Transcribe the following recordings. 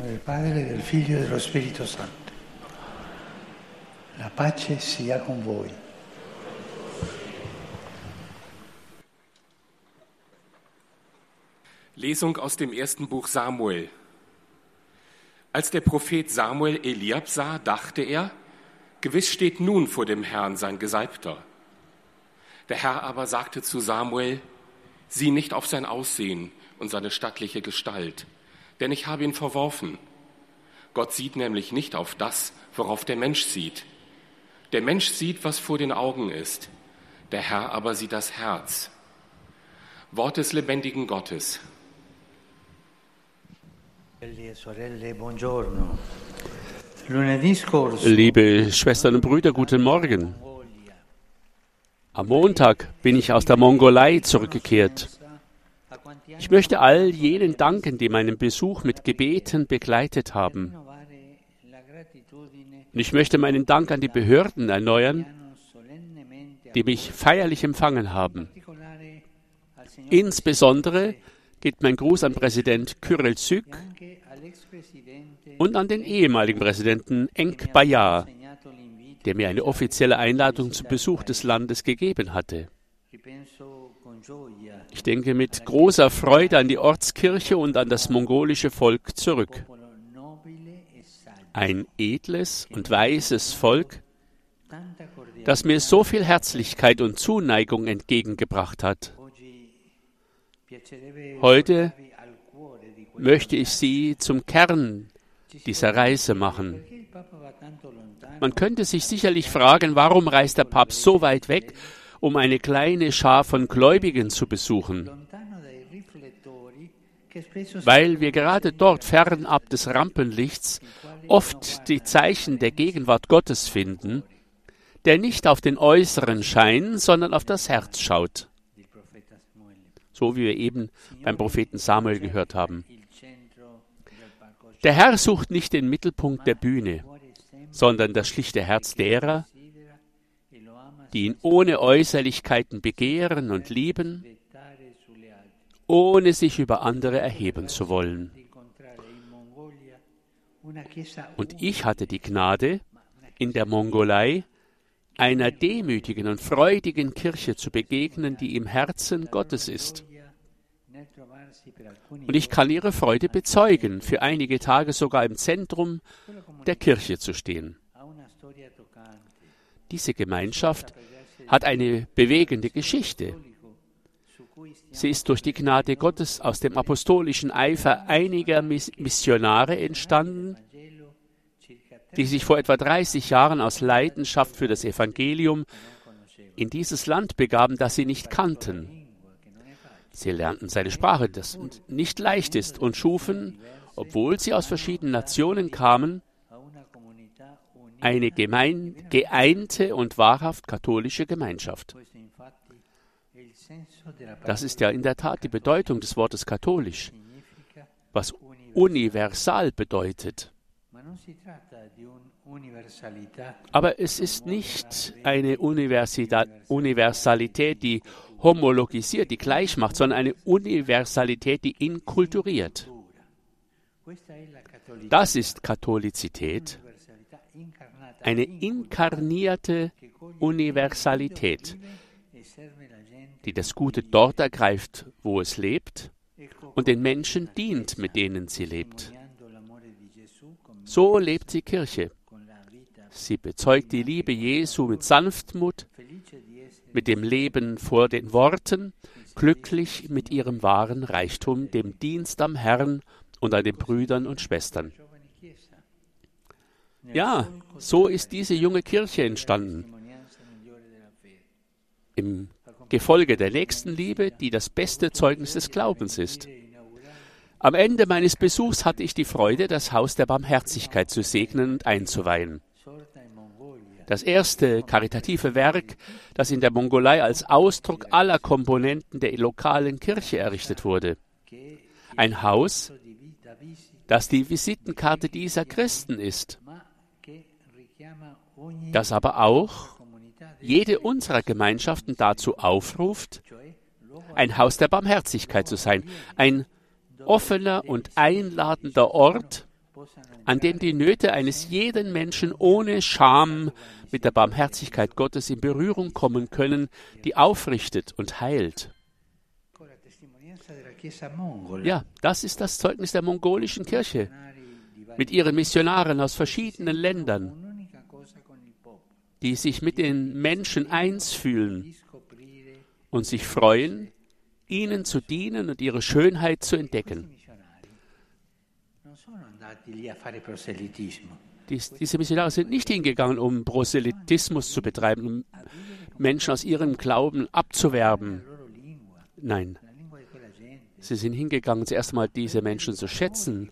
nome del Padre, del Figlio e dello Spirito Santo. La pace sia con voi. Lesung aus dem ersten Buch Samuel. Als der Prophet Samuel Eliab sah, dachte er, gewiss steht nun vor dem Herrn sein Gesalbter. Der Herr aber sagte zu Samuel, sieh nicht auf sein Aussehen und seine stattliche Gestalt, denn ich habe ihn verworfen. Gott sieht nämlich nicht auf das, worauf der Mensch sieht. Der Mensch sieht, was vor den Augen ist, der Herr aber sieht das Herz. Wort des lebendigen Gottes. Liebe Schwestern und Brüder, guten Morgen. Am Montag bin ich aus der Mongolei zurückgekehrt. Ich möchte all jenen danken, die meinen Besuch mit Gebeten begleitet haben. Und ich möchte meinen Dank an die Behörden erneuern, die mich feierlich empfangen haben. Insbesondere geht mein Gruß an Präsident Kyrill Syk und an den ehemaligen Präsidenten Enk Bayar, der mir eine offizielle Einladung zum Besuch des Landes gegeben hatte. Ich denke mit großer Freude an die Ortskirche und an das mongolische Volk zurück. Ein edles und weises Volk, das mir so viel Herzlichkeit und Zuneigung entgegengebracht hat. Heute möchte ich Sie zum Kern dieser Reise machen. Man könnte sich sicherlich fragen, warum reist der Papst so weit weg, um eine kleine Schar von Gläubigen zu besuchen? Weil wir gerade dort fernab des Rampenlichts oft die Zeichen der Gegenwart Gottes finden, der nicht auf den äußeren Schein, sondern auf das Herz schaut. So wie wir eben beim Propheten Samuel gehört haben. Der Herr sucht nicht den Mittelpunkt der Bühne, sondern das schlichte Herz derer, die ihn ohne Äußerlichkeiten begehren und lieben, ohne sich über andere erheben zu wollen. Und ich hatte die Gnade, in der Mongolei einer demütigen und freudigen Kirche zu begegnen, die im Herzen Gottes ist. Und ich kann ihre Freude bezeugen, für einige Tage sogar im Zentrum der Kirche zu stehen. Diese Gemeinschaft hat eine bewegende Geschichte. Sie ist durch die Gnade Gottes aus dem apostolischen Eifer einiger Missionare entstanden, die sich vor etwa 30 Jahren aus Leidenschaft für das Evangelium in dieses Land begaben, das sie nicht kannten. Sie lernten seine Sprache, das nicht leicht ist, und schufen, obwohl sie aus verschiedenen Nationen kamen, eine geeinte und wahrhaft katholische Gemeinschaft. Das ist ja in der Tat die Bedeutung des Wortes katholisch, was universal bedeutet. Aber es ist nicht eine Universalität, die homologisiert, die gleich macht, sondern eine Universalität, die inkulturiert. Das ist Katholizität, eine inkarnierte Universalität, die das Gute dort ergreift, wo es lebt und den Menschen dient, mit denen sie lebt. So lebt die Kirche. Sie bezeugt die Liebe Jesu mit Sanftmut, mit dem Leben vor den Worten, glücklich mit ihrem wahren Reichtum, dem Dienst am Herrn und an den Brüdern und Schwestern. Ja, so ist diese junge Kirche entstanden. Im Gefolge der Nächstenliebe, die das beste Zeugnis des Glaubens ist. Am Ende meines Besuchs hatte ich die Freude, das Haus der Barmherzigkeit zu segnen und einzuweihen. Das erste karitative Werk, das in der Mongolei als Ausdruck aller Komponenten der lokalen Kirche errichtet wurde. Ein Haus, das die Visitenkarte dieser Christen ist, das aber auch jede unserer Gemeinschaften dazu aufruft, ein Haus der Barmherzigkeit zu sein, ein offener und einladender Ort, an dem die Nöte eines jeden Menschen ohne Scham mit der Barmherzigkeit Gottes in Berührung kommen können, die aufrichtet und heilt. Ja, das ist das Zeugnis der mongolischen Kirche mit ihren Missionaren aus verschiedenen Ländern, die sich mit den Menschen eins fühlen und sich freuen, ihnen zu dienen und ihre Schönheit zu entdecken. Dies, diese Missionare sind nicht hingegangen, um Proselytismus zu betreiben, um Menschen aus ihrem Glauben abzuwerben. Nein, sie sind hingegangen, zuerst einmal diese Menschen zu schätzen,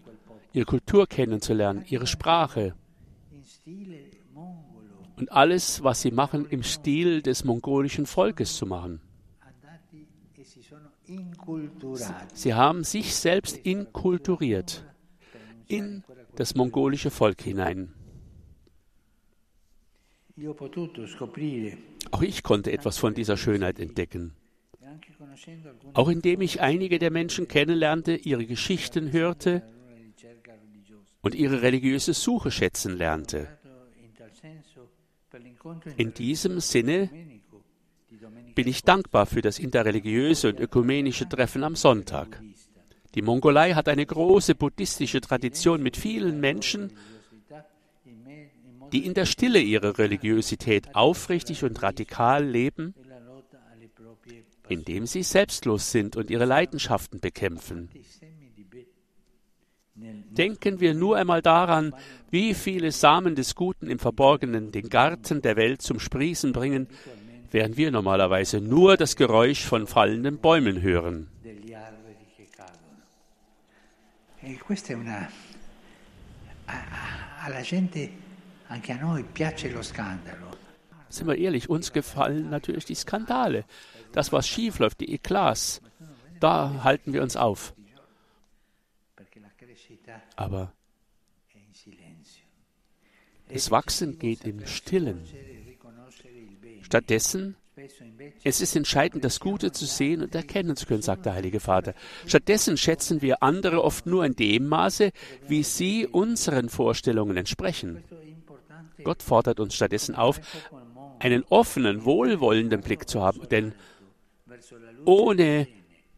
ihre Kultur kennenzulernen, ihre Sprache. Und alles, was sie machen, im Stil des mongolischen Volkes zu machen. Sie haben sich selbst inkulturiert in das mongolische Volk hinein. Auch ich konnte etwas von dieser Schönheit entdecken. Auch indem ich einige der Menschen kennenlernte, ihre Geschichten hörte und ihre religiöse Suche schätzen lernte. In diesem Sinne bin ich dankbar für das interreligiöse und ökumenische Treffen am Sonntag. Die Mongolei hat eine große buddhistische Tradition mit vielen Menschen, die in der Stille ihrer Religiosität aufrichtig und radikal leben, indem sie selbstlos sind und ihre Leidenschaften bekämpfen. Denken wir nur einmal daran, wie viele Samen des Guten im Verborgenen den Garten der Welt zum Sprießen bringen, während wir normalerweise nur das Geräusch von fallenden Bäumen hören. Scandalo. Sind wir ehrlich, uns gefallen natürlich die Skandale. Das, was schief läuft, die Eklats, da halten wir uns auf. Aber das Wachsen geht im Stillen. Stattdessen es ist entscheidend, das Gute zu sehen und erkennen zu können, sagt der Heilige Vater. Stattdessen schätzen wir andere oft nur in dem Maße, wie sie unseren Vorstellungen entsprechen. Gott fordert uns stattdessen auf, einen offenen, wohlwollenden Blick zu haben, denn ohne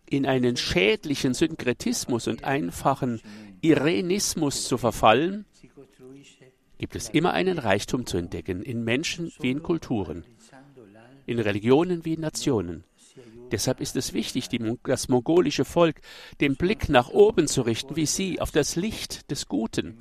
in einen schädlichen Synkretismus und einfachen Irenismus zu verfallen, gibt es immer einen Reichtum zu entdecken, in Menschen wie in Kulturen in Religionen wie in Nationen. Deshalb ist es wichtig, die, das mongolische Volk den Blick nach oben zu richten, wie Sie, auf das Licht des Guten.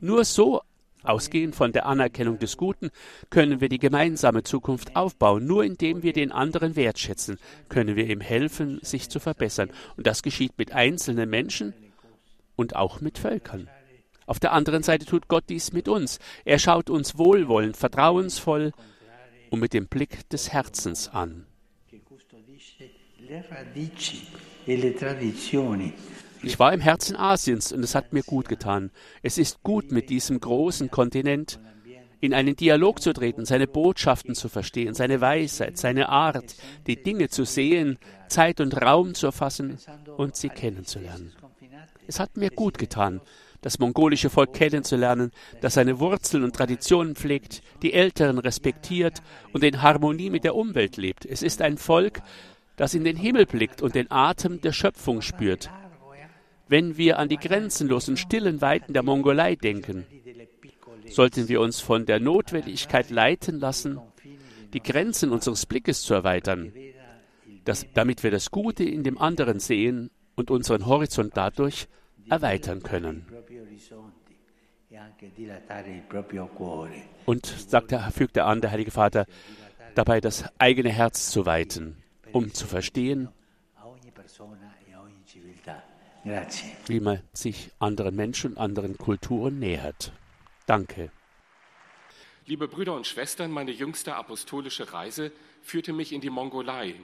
Nur so, ausgehend von der Anerkennung des Guten, können wir die gemeinsame Zukunft aufbauen. Nur indem wir den anderen wertschätzen, können wir ihm helfen, sich zu verbessern. Und das geschieht mit einzelnen Menschen und auch mit Völkern. Auf der anderen Seite tut Gott dies mit uns. Er schaut uns wohlwollend, vertrauensvoll und mit dem Blick des Herzens an. Ich war im Herzen Asiens und es hat mir gut getan. Es ist gut, mit diesem großen Kontinent in einen Dialog zu treten, seine Botschaften zu verstehen, seine Weisheit, seine Art, die Dinge zu sehen, Zeit und Raum zu erfassen und sie kennenzulernen. Es hat mir gut getan, das mongolische Volk kennenzulernen, das seine Wurzeln und Traditionen pflegt, die Älteren respektiert und in Harmonie mit der Umwelt lebt. Es ist ein Volk, das in den Himmel blickt und den Atem der Schöpfung spürt. Wenn wir an die grenzenlosen, stillen Weiten der Mongolei denken, sollten wir uns von der Notwendigkeit leiten lassen, die Grenzen unseres Blickes zu erweitern, dass, damit wir das Gute in dem anderen sehen und unseren Horizont dadurch erweitern können. Und, sagt fügt er an, der Heilige Vater, dabei das eigene Herz zu weiten, um zu verstehen, wie man sich anderen Menschen und anderen Kulturen nähert. Danke. Liebe Brüder und Schwestern, meine jüngste apostolische Reise führte mich in die Mongolei.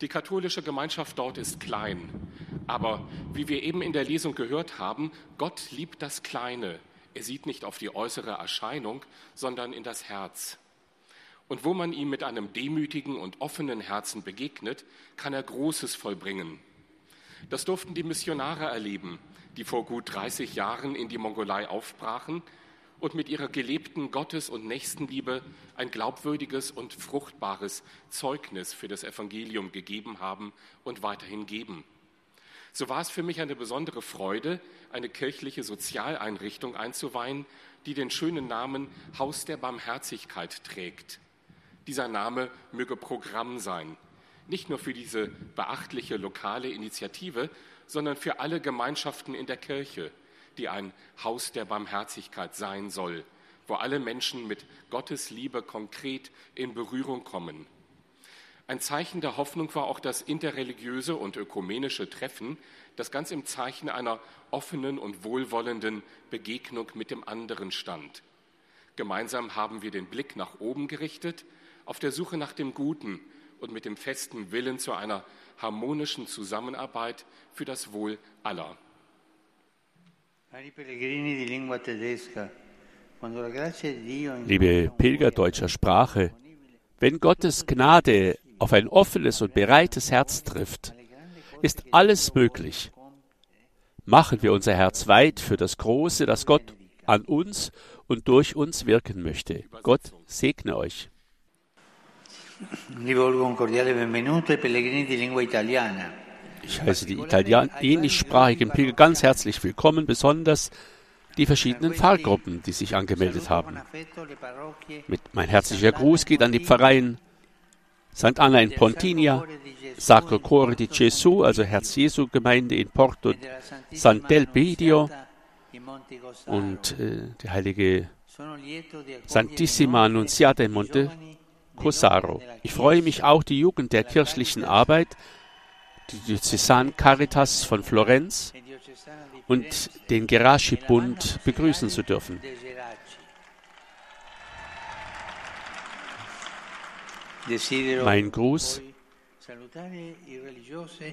Die katholische Gemeinschaft dort ist klein, aber wie wir eben in der Lesung gehört haben, Gott liebt das Kleine. Er sieht nicht auf die äußere Erscheinung, sondern in das Herz. Und wo man ihm mit einem demütigen und offenen Herzen begegnet, kann er Großes vollbringen. Das durften die Missionare erleben, die vor gut 30 Jahren in die Mongolei aufbrachen und mit ihrer gelebten Gottes- und Nächstenliebe ein glaubwürdiges und fruchtbares Zeugnis für das Evangelium gegeben haben und weiterhin geben. So war es für mich eine besondere Freude, eine kirchliche Sozialeinrichtung einzuweihen, die den schönen Namen Haus der Barmherzigkeit trägt. Dieser Name möge Programm sein, nicht nur für diese beachtliche lokale Initiative, sondern für alle Gemeinschaften in der Kirche, die ein Haus der Barmherzigkeit sein soll, wo alle Menschen mit Gottes Liebe konkret in Berührung kommen. Ein Zeichen der Hoffnung war auch das interreligiöse und ökumenische Treffen, das ganz im Zeichen einer offenen und wohlwollenden Begegnung mit dem anderen stand. Gemeinsam haben wir den Blick nach oben gerichtet, auf der Suche nach dem Guten und mit dem festen Willen zu einer harmonischen Zusammenarbeit für das Wohl aller. Liebe Pilger deutscher Sprache, wenn Gottes Gnade auf ein offenes und bereites Herz trifft, ist alles möglich. Machen wir unser Herz weit für das Große, das Gott an uns und durch uns wirken möchte. Gott segne euch. Ich heiße die italienischsprachigen Pilger ganz herzlich willkommen, besonders die verschiedenen Pfarrgruppen, die sich angemeldet haben. Mit mein herzlicher Gruß geht an die Pfarreien St. Anna in Pontinia, Sacro Cuore di Gesù, also Herz Jesu Gemeinde in Porto Sant'Elpidio und äh, die heilige Santissima Annunziata in Monte Cosaro. Ich freue mich auch, die Jugend der kirchlichen Arbeit, die Diözesan Caritas von Florenz und den Geraci-Bund begrüßen zu dürfen. Mein Gruß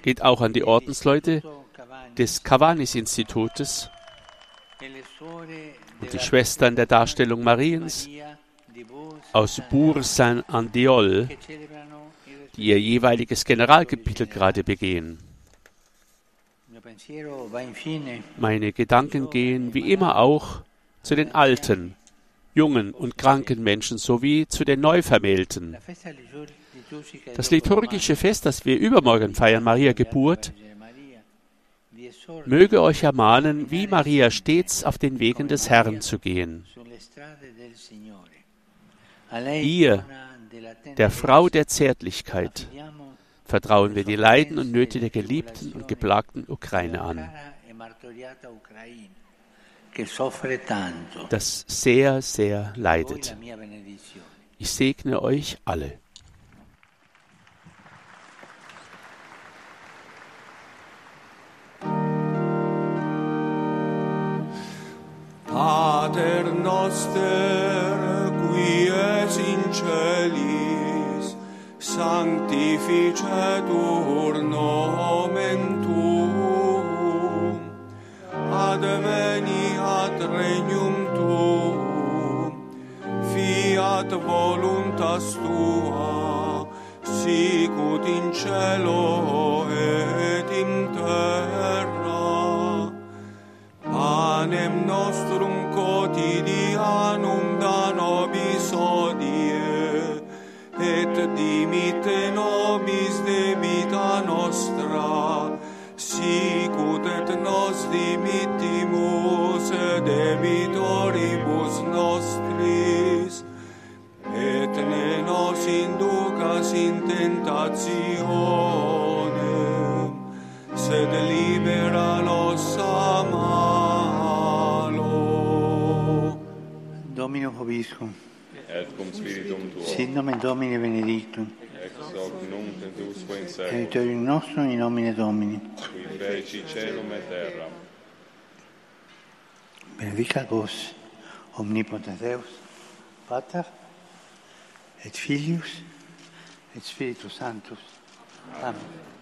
geht auch an die Ordensleute des Cavanis-Institutes und die Schwestern der Darstellung Mariens aus Bourg-Saint-Andiol, die ihr jeweiliges Generalkapitel gerade begehen. Meine Gedanken gehen wie immer auch zu den Alten, jungen und kranken Menschen sowie zu den Neuvermählten. Das liturgische Fest, das wir übermorgen feiern, Maria Geburt, möge euch ermahnen, wie Maria stets auf den Wegen des Herrn zu gehen. Ihr, der Frau der Zärtlichkeit, vertrauen wir die Leiden und Nöte der geliebten und geplagten Ukraine an das sehr, sehr leidet. Ich segne euch alle. Pater noster, celis, sanctificetur nomen tuum, adveni regnum tuum, fiat voluntas tua, sicut in cielo et in terra. Panem nostrum quotidianum et dimite nobis debita nostra, sicut et nos dimittimus debitoribus nostris, et ne nos inducas in tentationem, sed libera nos a malo. Domino Vobiscum, et cum spiritum tuo, sit nomen Domini benedictum, ex hoc nunc et usque in seculum, aiutorium nostrum in nomine Domini. qui feci celum et terra. Benedica vos, omnipotens Deus, Pater, et Filius, et Spiritus Sanctus. Amen.